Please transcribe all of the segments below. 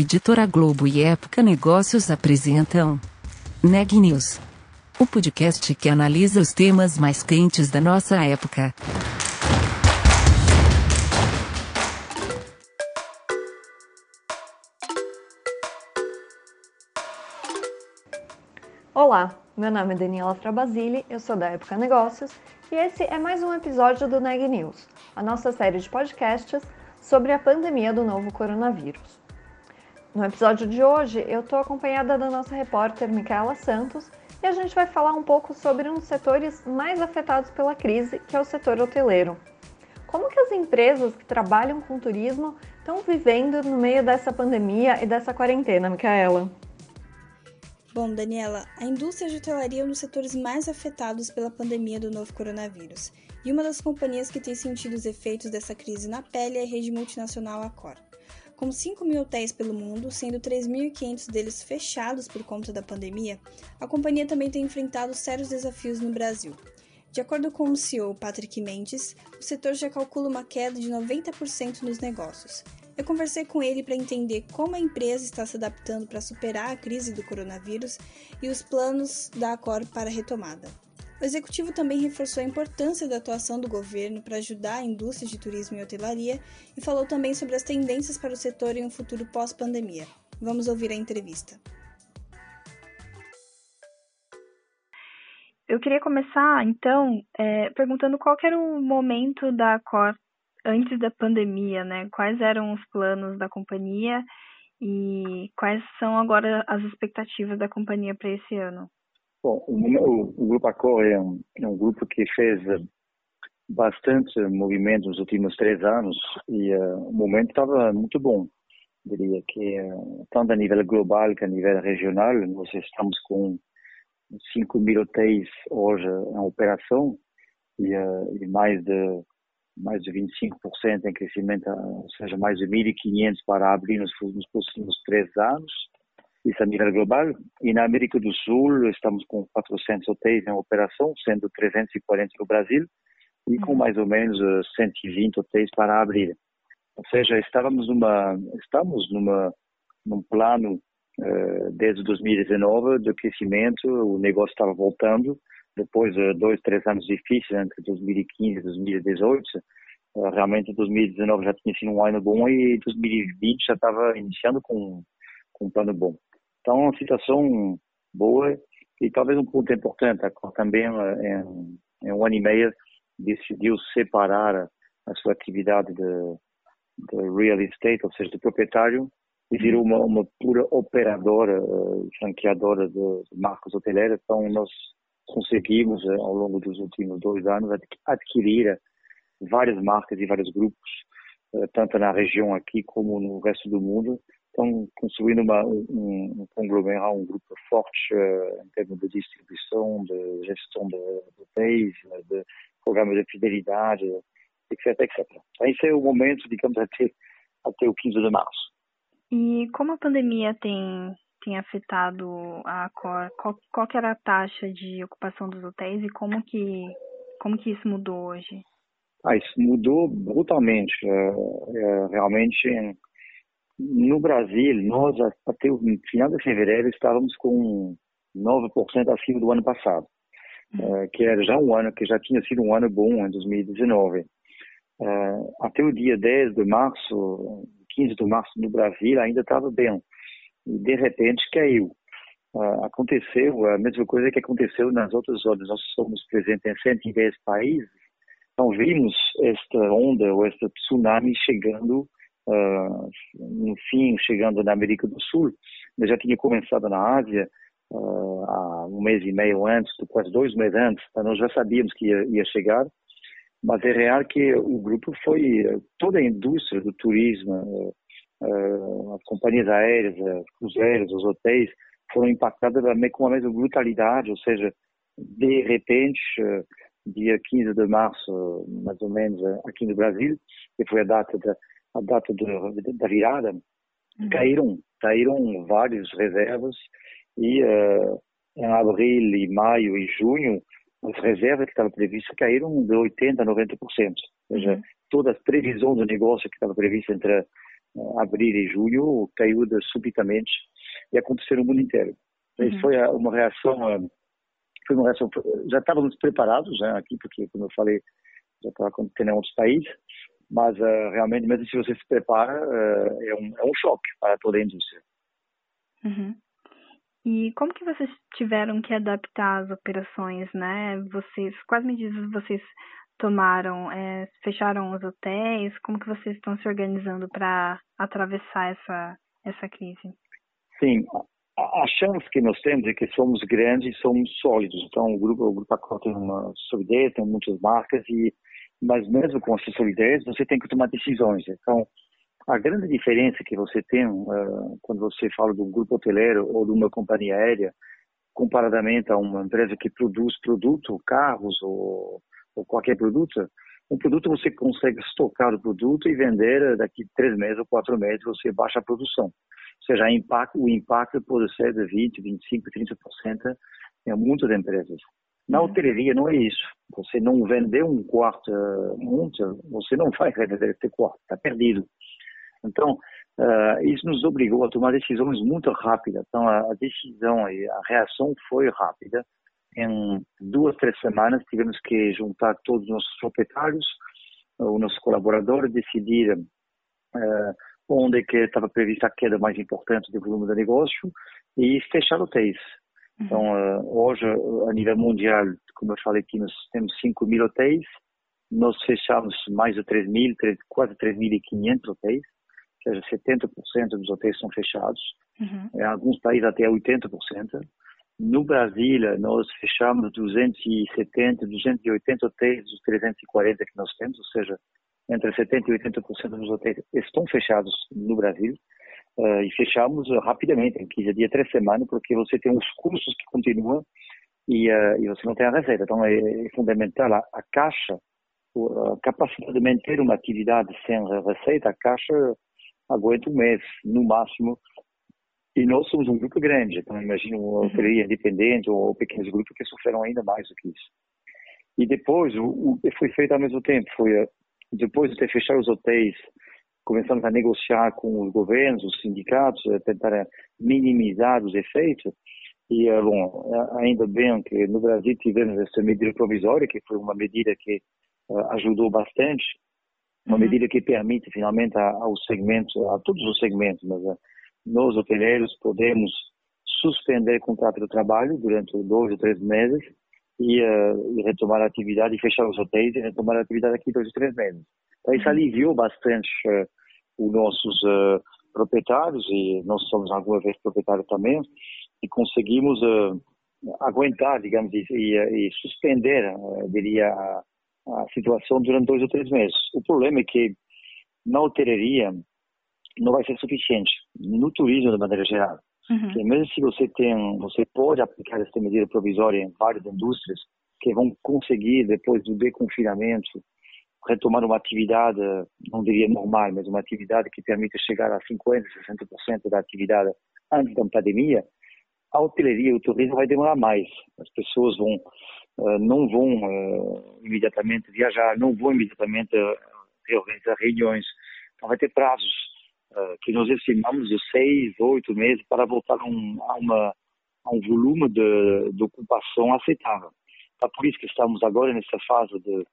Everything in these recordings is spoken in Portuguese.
Editora Globo e Época Negócios apresentam Neg News, o podcast que analisa os temas mais quentes da nossa época. Olá, meu nome é Daniela Frabasile, eu sou da Época Negócios e esse é mais um episódio do Neg News, a nossa série de podcasts sobre a pandemia do novo coronavírus. No episódio de hoje, eu estou acompanhada da nossa repórter Micaela Santos e a gente vai falar um pouco sobre um dos setores mais afetados pela crise, que é o setor hoteleiro. Como que as empresas que trabalham com turismo estão vivendo no meio dessa pandemia e dessa quarentena, Micaela? Bom, Daniela, a indústria de hotelaria é um dos setores mais afetados pela pandemia do novo coronavírus. E uma das companhias que tem sentido os efeitos dessa crise na pele é a rede multinacional Accor. Com 5 mil hotéis pelo mundo, sendo 3.500 deles fechados por conta da pandemia, a companhia também tem enfrentado sérios desafios no Brasil. De acordo com o CEO Patrick Mendes, o setor já calcula uma queda de 90% nos negócios. Eu conversei com ele para entender como a empresa está se adaptando para superar a crise do coronavírus e os planos da Accor para a retomada. O executivo também reforçou a importância da atuação do governo para ajudar a indústria de turismo e hotelaria e falou também sobre as tendências para o setor em um futuro pós-pandemia. Vamos ouvir a entrevista. Eu queria começar, então, é, perguntando qual era o momento da Accor antes da pandemia, né? Quais eram os planos da companhia e quais são agora as expectativas da companhia para esse ano? Bom, o, o Grupo Accor é um, é um grupo que fez eh, bastante movimento nos últimos três anos e uh, o momento estava muito bom. Diria que uh, tanto a nível global que a nível regional, nós estamos com 5 mil hotéis hoje em operação e, uh, e mais de mais de 25% em crescimento, ou seja, mais de 1.500 para abrir nos, nos próximos três anos isso a nível global. E na América do Sul estamos com 400 hotéis em operação, sendo 340 no Brasil, e com uhum. mais ou menos 120 eh, hotéis para abrir. Ou seja, estávamos numa, estamos numa, num plano uh, desde 2019 de crescimento, o negócio estava voltando, depois de dois, três anos difíceis, entre 2015 e 2018, uh, realmente 2019 já tinha sido um ano bom e 2020 já estava iniciando com, com um plano bom. Então, uma situação boa e talvez um ponto importante, também eh, em, em um ano e meio decidiu separar a sua atividade de, de real estate, ou seja, de proprietário, e virou uma, uma pura operadora, uh, franqueadora de, de marcas hoteleiras. Então, nós conseguimos, uh, ao longo dos últimos dois anos, adquirir várias marcas e vários grupos, uh, tanto na região aqui como no resto do mundo, estão construindo uma, um, um conglomerado, um grupo forte uh, em termos de distribuição, de gestão de, hotéis, de programas de fidelidade, etc, etc. Então, esse é o momento, digamos, até, até o 15 de março. E como a pandemia tem, tem afetado a Accor, qual, qual que era a taxa de ocupação dos hotéis e como que, como que isso mudou hoje? Ah, isso mudou brutalmente. Uh, realmente, no Brasil, nós até o final de fevereiro estávamos com 9% acima do ano passado, uh, que era já um ano que já tinha sido um ano bom em 2019. Uh, eh, até o dia 10 de março, 15 de março no Brasil ainda estava bem. E de repente caiu. Uh, aconteceu a mesma coisa que aconteceu nas outras zonas. Nós somos presentes em 110 países, então vimos esta onda ou este tsunami chegando uh, no fim, chegando na América do Sul, mas já tinha começado na Ásia uh, há um mês e meio antes, quase dois meses antes, então nós já sabíamos que ia, ia chegar, mas é real que o grupo foi, toda a indústria do turismo, uh, as companhias aéreas, os cruzeiros, os hotéis, foram impactadas com a mesma brutalidade, ou seja, de repente, dia 15 de março, mais ou menos, aqui no Brasil, que foi a data da, a data de, da virada, uhum. caíram, caíram várias reservas e uh, em abril e maio e junho as reservas que estavam previstas caíram de 80% a 90%. Ou seja, uhum. toda a previsão do negócio que estava prevista entre abril e julho, caiu de, subitamente e aconteceu no mundo inteiro. Uhum. Isso foi uma reação, foi uma reação, já estávamos preparados né, aqui, porque, como eu falei, já estava acontecendo em outros países, mas uh, realmente, mesmo se você se prepara, uh, é, um, é um choque para toda a indústria. Uhum. E como que vocês tiveram que adaptar as operações, né? Vocês, quais medidas vocês tomaram? É, fecharam os hotéis? Como que vocês estão se organizando para atravessar essa, essa crise? Sim, a, a, chance que nós temos é que somos grandes e somos sólidos. Então, o grupo, o grupo Accor tem uma solidez, tem muitas marcas, e mas mesmo com essa solidez, você tem que tomar decisões. Então, a grande diferença que você tem uh, quando você fala de um grupo hoteleiro ou de uma companhia aérea, comparadamente a uma empresa que produz produto, carros ou ou qualquer produto, um produto você consegue estocar o produto e vender daqui três meses ou quatro meses, você baixa a produção. Ou seja, o impacto pode ser de 20, 25, 30% em muitas empresas. Na hoteleria não é isso. Você não vender um quarto muito, você não vai vender esse quarto, está perdido. Então, uh, isso nos obrigou a tomar decisões muito rápidas. Então, a, a decisão e a reação foi rápida em duas, três semanas tivemos que juntar todos os nossos proprietários, os nossos colaboradores, decidir uh, onde é que estava prevista a queda mais importante do volume do negócio e fechar hotéis. Uhum. Então, uh, hoje, a nível mundial, como eu falei aqui, nós temos 5 mil hotéis, nós fechamos mais de 3 mil, quase 3.500 hotéis, ou seja, 70% dos hotéis são fechados, uhum. em alguns países até 80%. No Brasil, nós fechamos 270, 280 hotéis dos 340 que nós temos, ou seja, entre 70% e 80% dos hotéis estão fechados no Brasil. Uh, e fechamos uh, rapidamente, em 15 dias, 3 semanas, porque você tem os custos que continuam e, uh, e você não tem a receita. Então, é, é fundamental a, a, caixa, a capacidade de manter uma atividade sem receita, a caixa aguenta um mês, no máximo, e nós somos um grupo grande, então uma hoteleria uhum. independente ou pequenos grupos que sofreram ainda mais do que isso. E depois, o, o foi feito ao mesmo tempo, foi eh, depois de ter fechado os hotéis, começamos a negociar com os governos, os sindicatos, tentar minimizar os efeitos. E, eh, bom, ainda bem que no Brasil tivemos essa medida provisória, que foi uma medida que uh, ajudou bastante, uma uhum. medida que permite finalmente ao segmento, a todos os segmentos, mas uh, nós hoteleiros podemos suspender o contrato de trabalho durante dois ou três meses e, uh, e, retomar a atividade e fechar os hotéis e retomar a atividade aqui dois ou três meses. Então isso uhum. aliviou bastante uh, os nossos uh, proprietários e nós somos alguma vez proprietários também e conseguimos aguentar, digamos, e, e, e suspender, diria, a, a situação durante dois ou três meses. O problema é que na hotelaria não vai ser suficiente no turismo de maneira geral. Uhum. Porque mesmo se você tem, você pode aplicar essa medida provisória em várias indústrias que vão conseguir depois do deconfinamento retomar uma atividade, não diria normal, mas uma atividade que permita chegar a 50, 60% da atividade antes da pandemia, a hoteleria, o turismo vai demorar mais. As pessoas vão uh, não vão uh, imediatamente viajar, não vão imediatamente uh, reorganizar reuniões. Então vai ter prazos que nós estimamos de seis, oito meses para voltar a um, a uma, a um volume de, de ocupação aceitável. Então, por isso que estamos agora nessa fase de,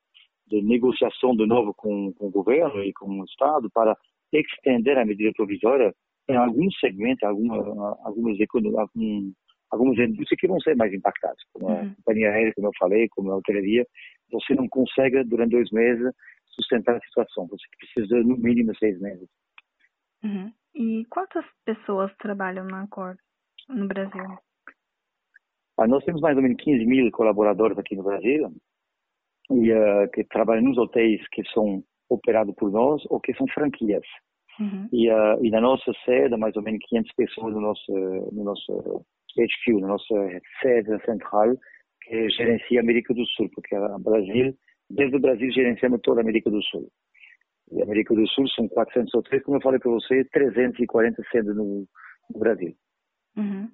de negociação de novo com, com o governo e com o Estado para estender a medida provisória em alguns segmentos, alguma, algumas, algum, algumas indústrias que vão ser mais impactadas, como a uhum. companhia aérea, como eu falei, como a hoteleria. Você não consegue, durante dois meses, sustentar a situação. Você precisa, no mínimo, seis meses. Uhum. E quantas pessoas trabalham na Cor no Brasil? Ah, nós temos mais ou menos 15 mil colaboradores aqui no Brasil e uh, que trabalham nos hotéis que são operados por nós ou que são franquias. Uhum. E, uh, e na nossa sede, mais ou menos 500 pessoas no nosso, no nosso HQ, na nossa sede central, que gerencia a América do Sul, porque a Brasil, desde o Brasil gerenciamos toda a América do Sul e América do Sul são 400 hotéis, como eu falei para você, 340 sendo no, no Brasil. Uhum.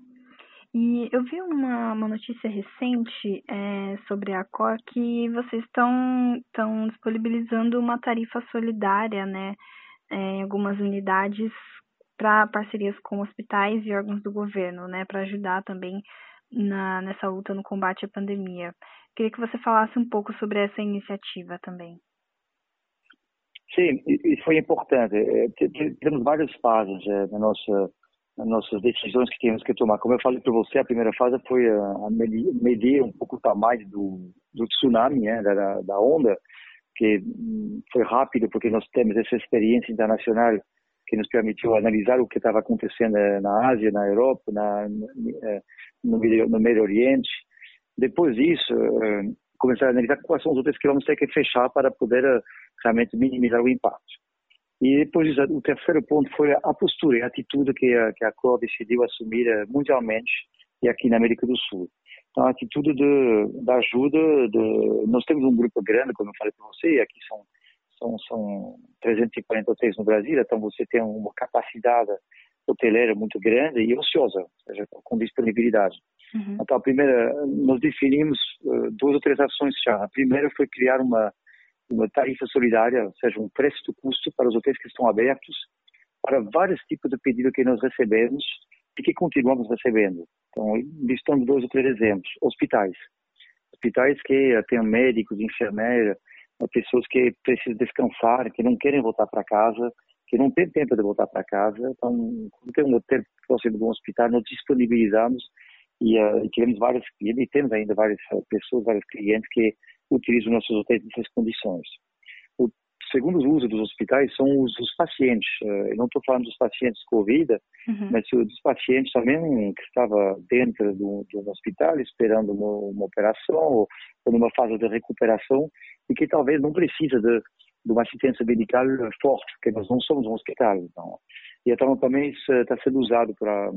E eu vi uma, uma notícia recente é, sobre a Cor que vocês estão disponibilizando uma tarifa solidária, né, é, em algumas unidades para parcerias com hospitais e órgãos do governo, né, para ajudar também na, nessa luta no combate à pandemia. Queria que você falasse um pouco sobre essa iniciativa também. Sim, isso foi importante. É, temos várias fases é, na nossa nas nossas decisões que temos que tomar. Como eu falei para você, a primeira fase foi a, medir um pouco o tamanho do, do tsunami, né, da, da onda, que hum, foi rápido porque nós temos essa experiência internacional que nos permitiu analisar o que estava acontecendo eh, na Ásia, na Europa, na, eh, no, no Médio Oriente. Depois disso, eh, começar a analisar quais são os outros que vamos ter que fechar para poder realmente minimizar o impacto. E depois o terceiro ponto foi a postura e a atitude que a, que a COR decidiu assumir mundialmente e aqui na América do Sul. Então, a atitude de, da ajuda, de, nós temos um grupo grande, como eu falei para você, aqui são são, são 340 hotéis no Brasil, então você tem uma capacidade hoteleira muito grande e ociosa, ou seja, com disponibilidade. Uhum. Então, a primeira, nós definimos uh, duas ou três ações já. A primeira foi criar uma, uma tarifa solidária, ou seja, um preço de custo para os hotéis que estão abertos, para vários tipos de pedidos que nós recebemos e que continuamos recebendo. Então, listando dois ou três exemplos. Hospitais. Hospitais que têm médicos, enfermeiras, pessoas que precisam descansar, que não querem voltar para casa, que não têm tempo de voltar para casa. Então, quando tem um hotel próximo de um hospital, nós disponibilizamos e, uh, e tivemos várias, e temos ainda várias pessoas, vários clientes que utilizam nossos hotéis nessas condições. O segundo uso dos hospitais são os, os pacientes. Uh, eu não estou falando dos pacientes Covid, uhum. mas dos pacientes também que estava dentro do, de um hospital esperando uma, uma operação ou, ou numa fase de recuperação e que talvez não precisa de, de uma assistência medical forte, porque nós não somos um hospital. Então. E então também está sendo usado para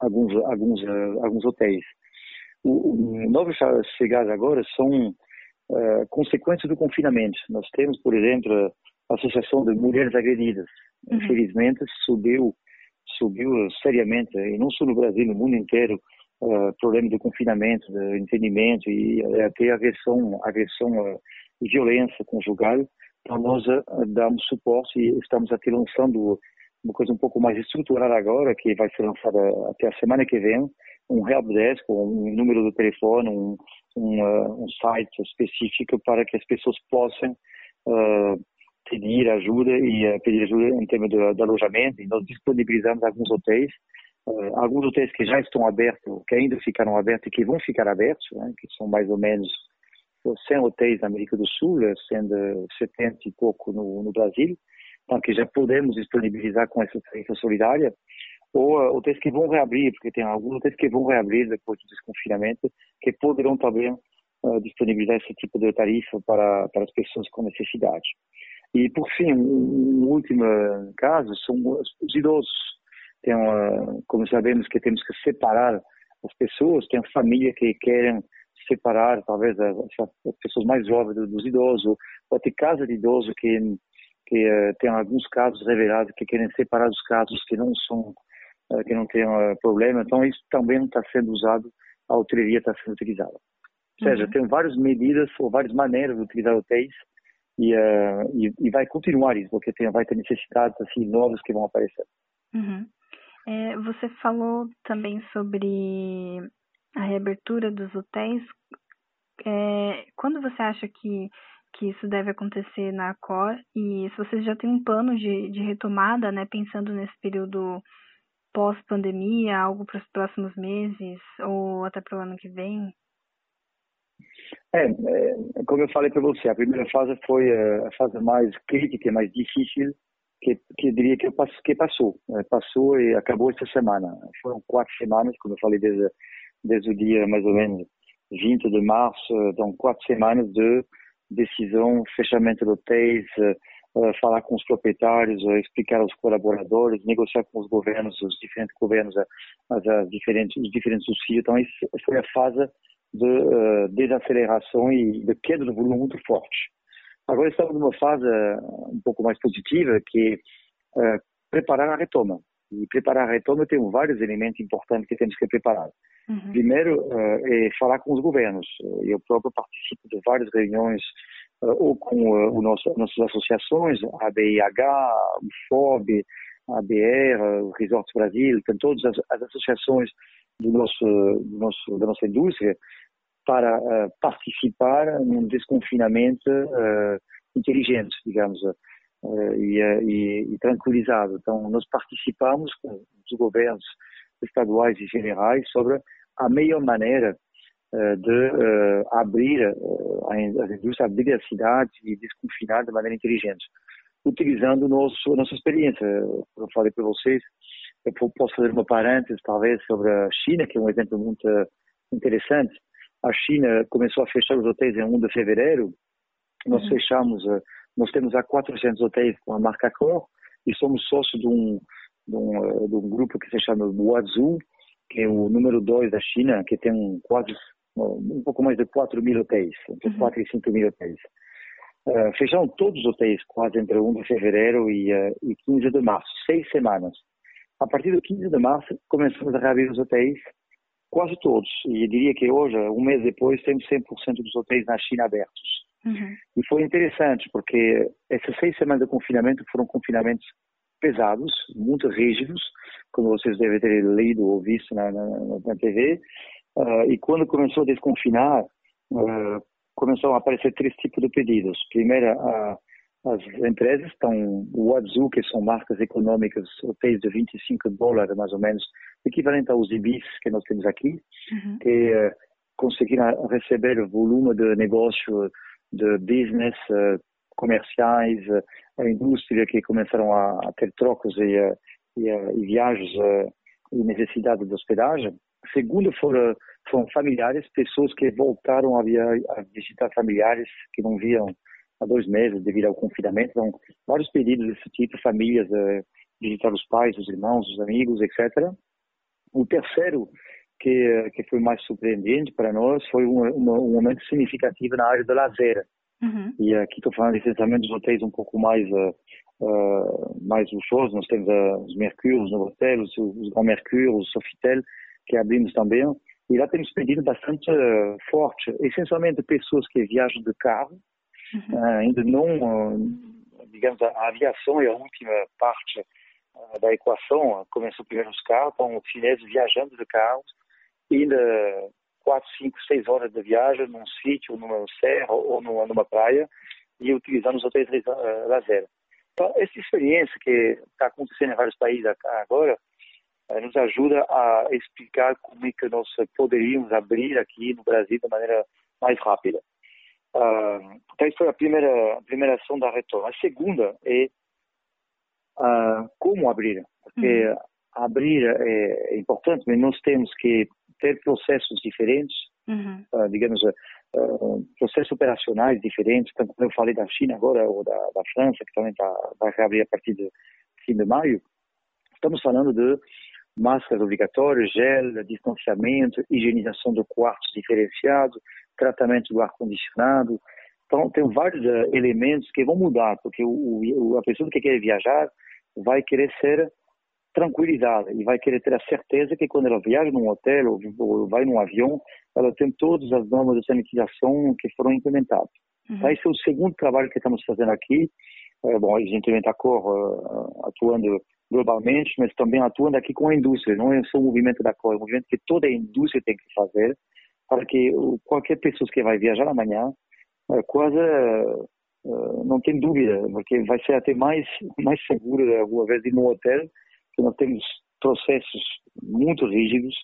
alguns alguns uh, alguns hotéis. O, o novos chegados agora são uh, consequências do confinamento. Nós temos, por exemplo, a Associação de Mulheres Agredidas. Uhum. Infelizmente subiu subiu seriamente, e não só no Brasil, no mundo inteiro, uh, problema do confinamento, do entendimento e até agressão, agressão e violência conjugal. Então, nós damos suporte e estamos até lançando uma coisa um pouco mais estruturada agora, que vai ser lançada até a semana que vem, um helpdesk, um número de telefone, um, um, uh, um site específico para que as pessoas possam uh, pedir ajuda e uh, pedir ajuda em termos de, de, alojamento. E nós disponibilizamos alguns hotéis, alguns hotéis que já estão abertos, que ainda ficaram abertos e que vão ficar abertos, né, que são mais ou menos 100 hotéis na América do Sul, sendo 70 e pouco no, no Brasil, então que já podemos disponibilizar com essa tarifa solidária, ou hotéis que vão reabrir, porque tem alguns hotéis que vão reabrir depois do desconfinamento, que poderão também uh, disponibilizar esse tipo de tarifa para, para as pessoas com necessidade. E, por fim, um, um último caso são os, os idosos. Tem como sabemos que temos que separar as pessoas, tem família que querem separar talvez as, as pessoas mais jovens dos idosos, ou ter casa de idoso que que uh, tem alguns casos revelados que querem separar os casos que não são que não têm uh, problema, então isso também está sendo usado, a hoteleria está sendo utilizada. Ou seja, uhum. tem várias medidas ou várias maneiras de utilizar hotéis e, e, e, vai continuar isso, porque tem, vai ter necessidades assim novas que vão aparecer. Uhum. É, você falou também sobre a reabertura dos hotéis. É, quando você acha que que isso deve acontecer na COR e se vocês já têm um plano de, de retomada, né, pensando nesse período pós-pandemia, algo para os próximos meses ou até para o ano que vem? É, é como eu falei para você, a primeira fase foi é, a fase mais crítica, mais difícil, que, que eu diria que, que passou. É, passou e acabou essa semana. Foram quatro semanas, como eu falei, desde, desde o dia mais ou menos 20 de março, então quatro semanas de decisão, fechamento de hotéis, uh, falar com os proprietários, uh, explicar aos colaboradores, negociar com os governos, os diferentes governos, as, as diferentes, os diferentes subsídios. Então, isso foi a fase de desaceleração e de queda do volume muito forte. Agora estamos numa fase um pouco mais positiva, que é preparar a retoma. E preparar a retoma tem vários elementos importantes que temos que preparar. Uhum. Primeiro, é falar com os governos. Eu próprio participo de várias reuniões ou com o nosso, nossas associações, a BIH, o FOB, a BR, o Resorts Brasil, tem todas as, as associações do nosso, do nosso, da nossa indústria para uh, participar num desconfinamento uh, inteligente, digamos, uh, e, e, e, tranquilizado. Então, nós participamos com os governos estaduais e federais sobre a melhor maneira de abrir as indústrias, abrir as cidades e desconfinar de maneira inteligente, utilizando nosso, nossa experiência. Eu falei para vocês, eu posso fazer uma parêntese, talvez, sobre a China, que é um exemplo muito interessante. A China começou a fechar os hotéis em 1 de fevereiro. Nós uhum. fechamos, eh, nós temos há 400 hotéis com a marca Accor e somos sócios de um, de um, eh, de um grupo que se chama Huazhu, que é o número 2 da China, que tem quase um pouco mais de 4 mil hotéis, entre uhum. 4 e 5 mil hotéis. Uh, fecharam todos os hotéis quase entre 1 de fevereiro e, uh, e 15 de março, seis semanas. A partir do 15 de março, começamos a reabrir os hotéis quase todos. E eu diria que hoje, um mês depois, temos 100% dos hotéis na China abertos. Uhum. E foi interessante, porque essas seis semanas de confinamento foram confinamentos pesados, muito rígidos, como vocês devem ter lido ou visto na, na, na TV. Uh, e quando começou a desconfinar, uh, começaram a aparecer três tipos de pedidos. Primeiro, as empresas estão, o Azul, que são marcas econômicas, hotéis de 25 dólares mais ou menos, equivalente aos IBIS que nós temos aqui, uhum. que uh, conseguiram receber volume de negócio, de business, uh, comerciais, uh, a indústria que começaram a, a ter trocos e, e, e viagens e necessidade de hospedagem. Segundo, foram, foram familiares, pessoas que voltaram a, via, a visitar familiares que não viam há dois meses devido ao confinamento. Então, vários pedidos desse tipo, famílias, uh, visitar os pais, os irmãos, os amigos, etc. O terceiro, que, que foi mais surpreendente para nós, foi um, um, um momento significativo na área do lazer. Uhum. E aqui estou falando essencialmente dos hotéis um pouco mais uh, uh, mais luxuosos. Nós temos uh, os Mercure, os Novotel, os, os Grand Mercure, os Sofitel, que abrimos também. E lá temos pedido bastante forte, essencialmente pessoas que viajam de carro, Uhum. ainda não, digamos, a aviação é a última parte da equação. Começou primeiro os carros, os chineses viajando de carros, ainda quatro, cinco, seis horas de viagem num sítio, numa serra ou numa, numa praia e utilizando os hotéis uh, lazer. Então, essa experiência que está acontecendo em vários países agora uh, nos ajuda a explicar como é que nós poderíamos abrir aqui no Brasil de maneira mais rápida. Uh, então, isso foi a primeira, a primeira ação da retorno. A segunda é uh, como abrir. Porque uhum. abrir é, é, importante, mas nós temos que ter processos diferentes, uhum. uh, digamos, processos operacionais diferentes. Tanto como eu falei da China agora, ou da, da França, que também tá, vai reabrir a partir do fim de maio, estamos falando de máscaras obrigatórias, gel, distanciamento, higienização do quarto diferenciado, tratamento do ar-condicionado. Então, tem vários uh, elementos que vão mudar, porque o, o, a pessoa que quer viajar vai querer ser tranquilizada e vai querer ter a certeza que quando ela viaja num hotel ou, ou vai num avião, ela tem todas as normas de sanitização que foram implementadas. Uhum. Então, esse é o segundo trabalho que estamos fazendo aqui. É, bom, evidentemente a Cor uh, atuando globalmente, mas também atuando aqui com a indústria. Não é só o movimento da Cor, é um movimento que toda a indústria tem que fazer para que qualquer pessoa que vai viajar amanhã quase eh, não tem dúvida, porque vai ser até mais mais seguro alguma vez ir no hotel, que nós temos processos muito rígidos,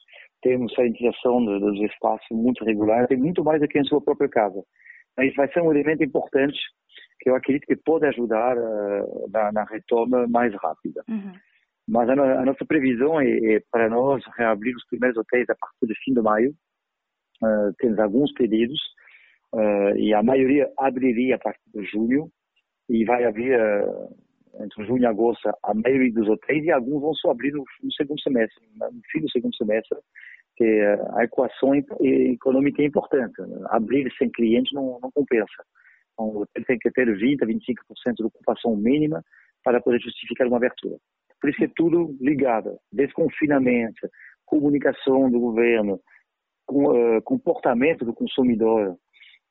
temos sanitização dos espaços muito regular, tem muito mais do que em sua própria casa. Mas vai ser um elemento importante que eu acredito que pode ajudar uh, na, na, retoma mais rápida. Uhum. Mas a, a, nossa previsão é, é, para nós reabrir os primeiros hotéis a partir do fim de maio, Uh, temos alguns pedidos uh, e a maioria abriria a partir de julho e vai abrir entre junho e agosto a maioria dos hotéis e alguns vão só abrir no, no segundo semestre, no fim do segundo semestre, que a equação econômica é importante. Abrir sem clientes não, não compensa. Então, o hotel tem que ter 20%, 25% de ocupação mínima para poder justificar uma abertura. Por isso é tudo ligado. Desconfinamento, comunicação do governo, uh, comportamento do consumidor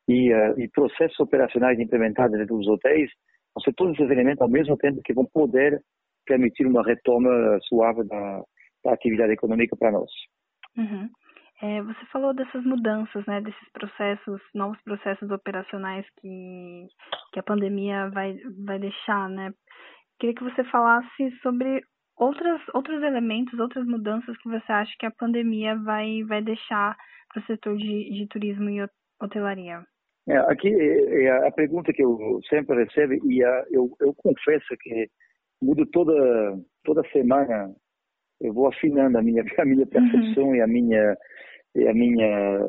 e, uh, e processos operacionais implementados dentro dos hotéis, vão ser todos esses elementos ao mesmo tempo que vão poder permitir uma retoma suave da, da atividade econômica para nós. Uhum. É, você falou dessas mudanças, né, desses processos, novos processos operacionais que, que a pandemia vai, vai deixar, né? Queria que você falasse sobre outras, outros elementos, outras mudanças que você acha que a pandemia vai, vai deixar para o setor de, de turismo e hotelaria. É, aqui é, é a pergunta que eu sempre recebo e a, eu, eu confesso que mudo toda toda semana eu vou afinando a minha a minha percepção uhum. e a minha a minha,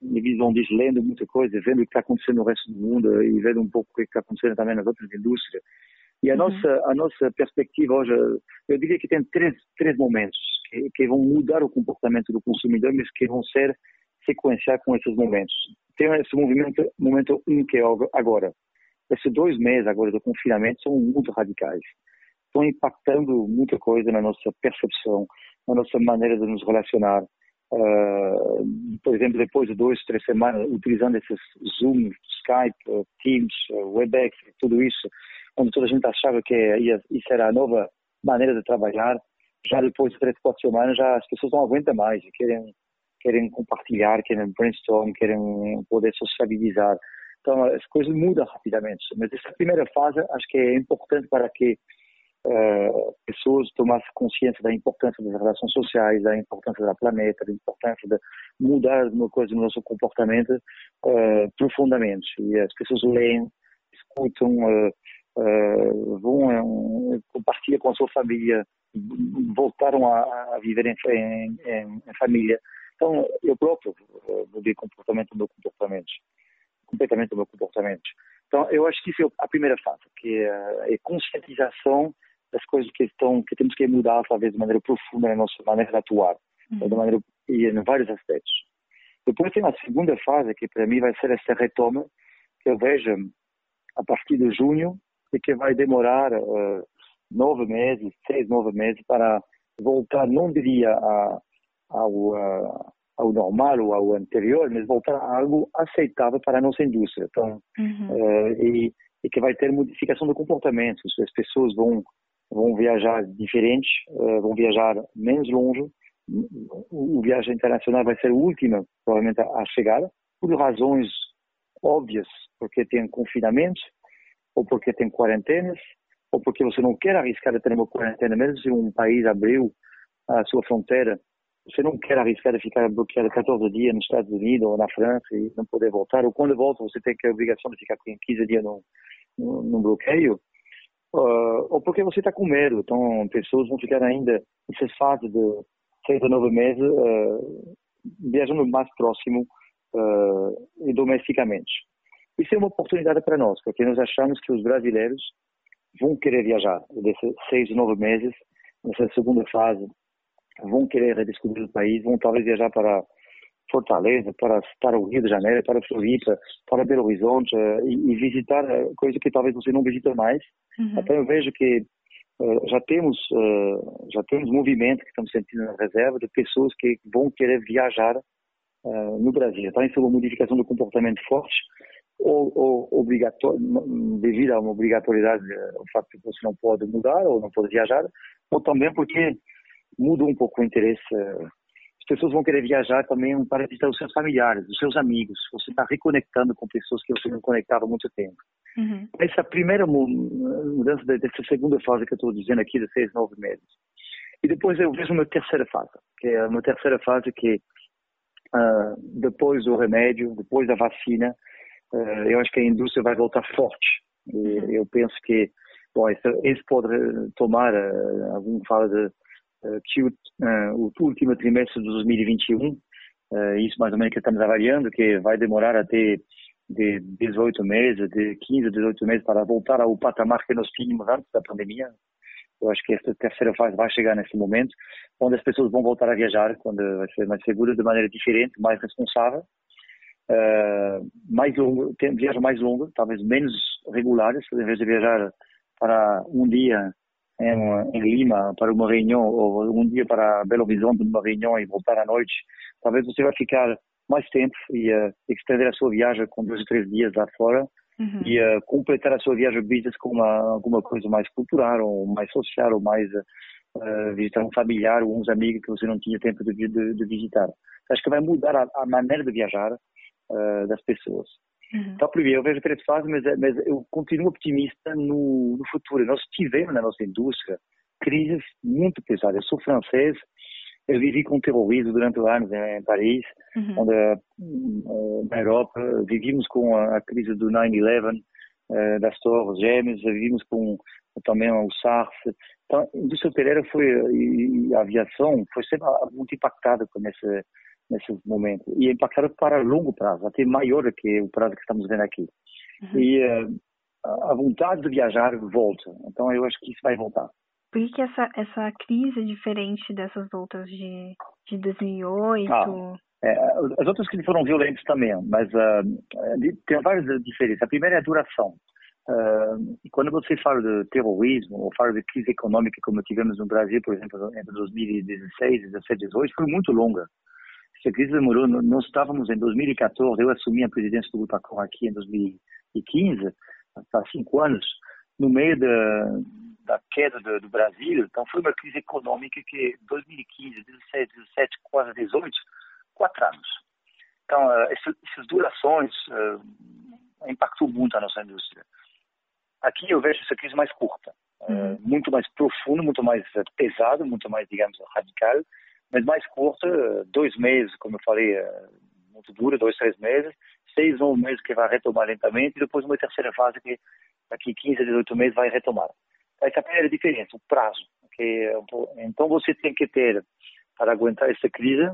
minha visão disso lendo muita coisa vendo o que está acontecendo no resto do mundo e vendo um pouco o que está acontecendo também nas outras indústrias e a uhum. nossa a nossa perspectiva hoje eu diria que tem três três momentos que, que vão mudar o comportamento do consumidor mas que vão ser sequenciar com esses momentos tem esse movimento momento um que é agora esses dois meses agora do confinamento são muito radicais estão impactando muita coisa na nossa percepção, na nossa maneira de nos relacionar. Uh, por exemplo, depois de duas, três semanas utilizando esses Zoom, Skype, uh, Teams, uh, Webex, tudo isso, onde toda a gente achava que ia, isso era a nova maneira de trabalhar, já depois de três, quatro semanas, já as pessoas não aguentam mais querem, querem compartilhar, querem brainstorm, querem poder sociabilizar. Então, as coisas mudam rapidamente. Mas essa primeira fase, acho que é importante para que uh, pessoas tomassem consciência da importância das relações sociais, da importância da planeta, da importância de mudar alguma coisa no nosso comportamento uh, profundamente. E as pessoas leem, escutam, uh, vão compartilhar com a sua família, voltaram a, a viver em, em, em, família. Então, eu próprio mudei comportamento do meu comportamento, completamente do meu comportamento. Então, eu acho que isso é a primeira fase, que é a conscientização das coisas que estão que temos que mudar talvez de maneira profunda na nossa maneira de atuar, uhum. de maneira e em vários aspectos. Depois tem a segunda fase que para mim vai ser essa retoma que eu vejo a partir de junho e que vai demorar uh, nove meses, seis, nove meses para voltar, não diria a, ao, uh, ao normal ou ao anterior, mas voltar a algo aceitável para a nossa indústria. Então, uhum. uh, e, e que vai ter modificação do comportamento. As pessoas vão vão viajar diferentes, uh, vão viajar menos longe. O, viagem internacional vai ser a última, provavelmente, a chegar, por razões óbvias, porque tem confinamento, ou porque tem quarentenas, ou porque você não quer arriscar a ter uma quarentena, mesmo se um país abriu a sua fronteira, você não quer arriscar a ficar bloqueado 14 dias nos Estados Unidos ou na França e não poder voltar, ou quando volta você tem a obrigação de ficar 15 dias no bloqueio, uh, ou porque você está com medo. Então, pessoas vão ficar ainda nessa fase de seis a nove meses uh, viajando mais próximo uh, e domesticamente. Isso é uma oportunidade para nós, porque nós achamos que os brasileiros vão querer viajar desses seis a nove meses, nessa segunda fase, vão querer redescobrir o país, vão talvez viajar para Fortaleza, para, para o Rio de Janeiro, para Floripa, para Belo Horizonte uh, e, e, visitar uh, coisas que talvez você não visita mais. Uhum. Então eu vejo que uh, já temos já temos movimento que estamos sentindo na reserva de pessoas que vão querer viajar no Brasil. Então isso é uma modificação do comportamento forte ou, ou obrigatório, devido a uma obrigatoriedade, o fato de que você não pode mudar ou não pode viajar, ou também porque muda um pouco o interesse as pessoas vão querer viajar também para visitar os seus familiares, os seus amigos. Você está reconectando com pessoas que você não conectava há muito tempo. Uhum. Essa primeira mudança dessa segunda fase que eu estou dizendo aqui, de seis, nove meses. E depois eu vejo uma terceira fase, que é uma terceira fase que uh, depois do remédio, depois da vacina, uh, eu acho que a indústria vai voltar forte. E uhum. eu penso que, bom, isso, pode tomar, uh, algum fala de que o, o último trimestre de 2021, isso mais ou menos que estamos avaliando, que vai demorar até de 18 meses, de 15 a 18 meses para voltar ao patamar que nós tínhamos antes da pandemia. Eu acho que esta terceira fase vai chegar nesse momento, onde as pessoas vão voltar a viajar, quando vai ser mais seguro, de maneira diferente, mais responsável, uh, mais longo, tem viagem mais longa, talvez menos regulares, em vez de viajar para um dia em, em, Lima para uma reunião ou um dia para Belo Horizonte uma reunião e voltar à noite, talvez você vai ficar mais tempo e uh, estender a sua viagem com dois ou três dias lá fora uhum. e uh, completar a sua viagem business com uma, alguma coisa mais cultural ou mais social ou mais uh, visitar um familiar ou uns amigos que você não tinha tempo de, de, de visitar. Acho que vai mudar a, a maneira de viajar das pessoas. Uhum. Primeiro, eu vejo três fases, mas, mas eu continuo optimista no, no futuro. Nós tivemos na nossa indústria crises muito pesadas. Eu sou francês, eu vivi com terrorismo durante anos em Paris, uhum. onde eh, na Europa vivíamos com a, a crise do 9/11, uh, das torres gêmeas, vivimos com também o SARS. Então, a indústria hoteleira foi e a aviação foi sempre muito impactada com esse nesse momento e é impactada para longo prazo, até maior do que o prazo que estamos vendo aqui. Uhum. E uh, a vontade de viajar volta. Então, eu acho que isso vai voltar. Por que, que essa, essa crise é diferente dessas outras de, de 2008? Ah, é, as outras crises foram violentas também, mas uh, tem várias diferenças. A primeira é a duração. Uh, quando você fala de terrorismo ou fala de crise econômica como tivemos no Brasil, por exemplo, entre 2016, 17, 18, foi muito longa. Essa crise demorou, nós estávamos em 2014, eu assumi a presidência do Butacor aqui em 2015, há cinco anos, no meio da, da queda do, do, Brasil. Então, foi uma crise econômica que 2015, 17, 17, quase 18, quatro anos. Então, uh, essas durações uh, impactou muito a nossa indústria. Aqui eu vejo essa crise mais curta, uhum. uh, muito mais profunda, muito mais pesada, muito mais, digamos, radical, mas mais curta, dois meses, como eu falei, muito dura, dois, três meses, seis ou um meses que vai retomar lentamente, e depois uma terceira fase que daqui 15 a 18 meses vai retomar. Essa é a primeira diferença, o prazo. Que, então você tem que ter, para aguentar essa crise,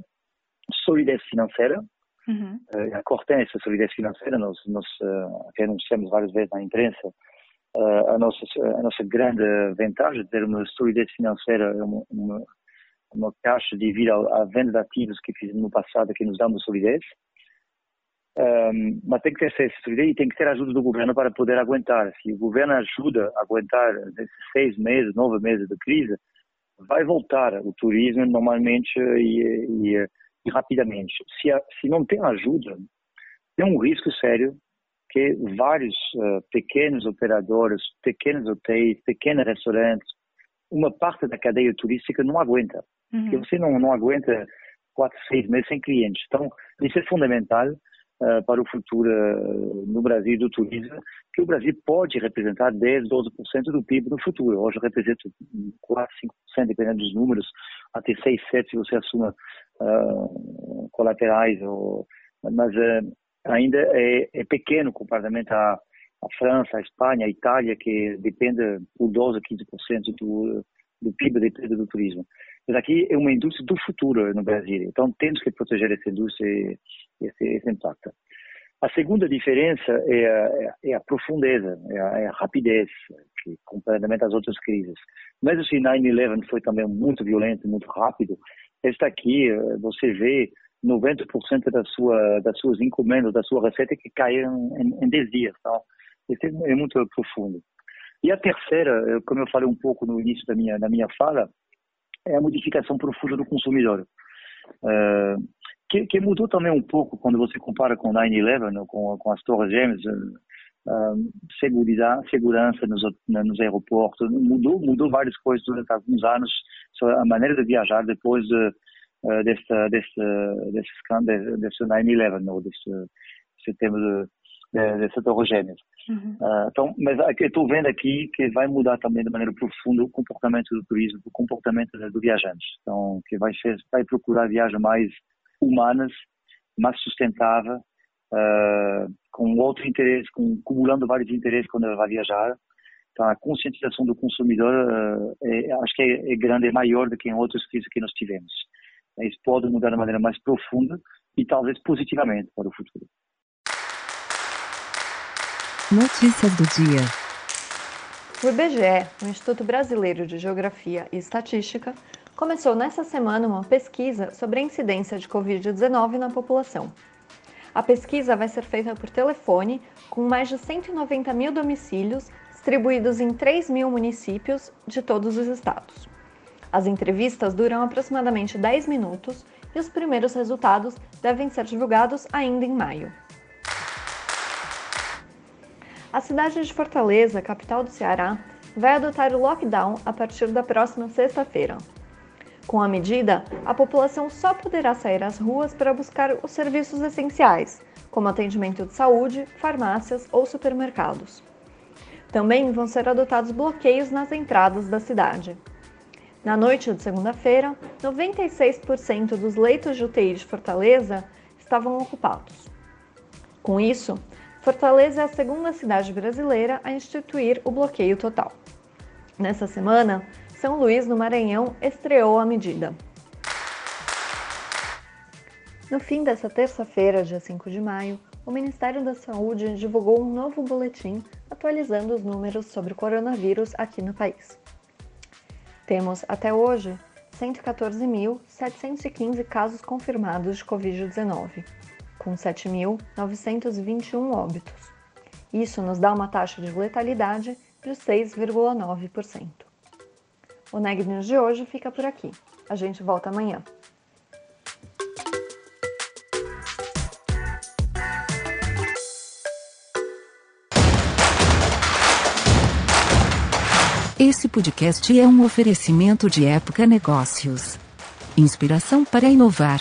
solidez financeira. Uhum. Uh, a Corten, essa solidez financeira, nós, nós anunciamos várias vezes na imprensa, uh, a, nossa, a nossa grande vantagem de ter uma solidez financeira, uma, uma, uma caixa devido à venda de ativos que fizemos no passado que nos dá uma solidez. Um, mas tem que ter essa solidez e tem que ter a ajuda do governo para poder aguentar. Se o governo ajuda a aguentar seis meses, nove meses de crise, vai voltar o turismo normalmente e, e, e rapidamente. Se, a, se não tem ajuda, tem um risco sério que vários uh, pequenos operadores, pequenos hotéis, pequenos restaurantes, uma parte da cadeia turística não aguenta. Uhum. Porque você não, não aguenta quatro, seis meses sem clientes. Então, isso é fundamental uh, para o futuro uh, no Brasil do turismo, que o Brasil pode representar 10, 12% do PIB no futuro. Hoje representa 4, 5%, dependendo dos números, até 6, 7 se você assuma uh, colaterais. Ou, mas ainda é, é, pequeno comparativamente à, à França, à Espanha, à Itália, que depende por 12, 15% do, do PIB depende do turismo. Mas aqui é uma indústria do futuro no Brasil, então temos que proteger essa indústria e esse, esse impacto. A segunda diferença é a, é a profundeza, é a, é a, rapidez, que comparativamente às outras crises. Mesmo se 9-11 foi também muito violento, muito rápido, esta aqui, você vê 90% da sua, das suas encomendas, da sua receita que caíram em, em 10 dias. Então, isso é, muito profundo. E a terceira, como eu falei um pouco no início da minha, da minha fala, é a modificação profunda do consumidor. Uh, que, que, mudou também um pouco quando você compara com 9-11, com, com as Torres Gêmeas, uh, segurança, segurança nos, nos aeroportos, mudou, mudou várias coisas durante alguns anos, a maneira de viajar depois de, uh, desse, desse, desse, desse 9-11, ou desse setembro de, de, dessa Torre Gêmeas. Uhum. Uh, então, mas eu estou vendo aqui que vai mudar também de maneira profunda o comportamento do turismo, o comportamento do viajante. Então, que vai ser, vai procurar viagens mais humanas, mais sustentável, uh, com outro interesse, com, acumulando vários interesses quando ele vai viajar. Então, a conscientização do consumidor, uh, é, acho que é, é, grande, é maior do que em outras crises que nós tivemos. Isso pode mudar de maneira mais profunda e talvez positivamente para o futuro. Notícias do dia. O IBGE, o Instituto Brasileiro de Geografia e Estatística, começou nesta semana uma pesquisa sobre a incidência de Covid-19 na população. A pesquisa vai ser feita por telefone, com mais de 190 mil domicílios distribuídos em 3 mil municípios de todos os estados. As entrevistas duram aproximadamente 10 minutos e os primeiros resultados devem ser divulgados ainda em maio. A cidade de Fortaleza, capital do Ceará, vai adotar o lockdown a partir da próxima sexta-feira. Com a medida, a população só poderá sair às ruas para buscar os serviços essenciais, como atendimento de saúde, farmácias ou supermercados. Também vão ser adotados bloqueios nas entradas da cidade. Na noite de segunda-feira, 96% dos leitos de UTI de Fortaleza estavam ocupados. Com isso, Fortaleza é a segunda cidade brasileira a instituir o bloqueio total. Nessa semana, São Luís, no Maranhão, estreou a medida. No fim dessa terça-feira, dia 5 de maio, o Ministério da Saúde divulgou um novo boletim atualizando os números sobre o coronavírus aqui no país. Temos, até hoje, 114.715 casos confirmados de Covid-19, com 7.921 óbitos. Isso nos dá uma taxa de letalidade de 6,9%. O Neg News de hoje fica por aqui. A gente volta amanhã. Esse podcast é um oferecimento de Época Negócios. Inspiração para inovar.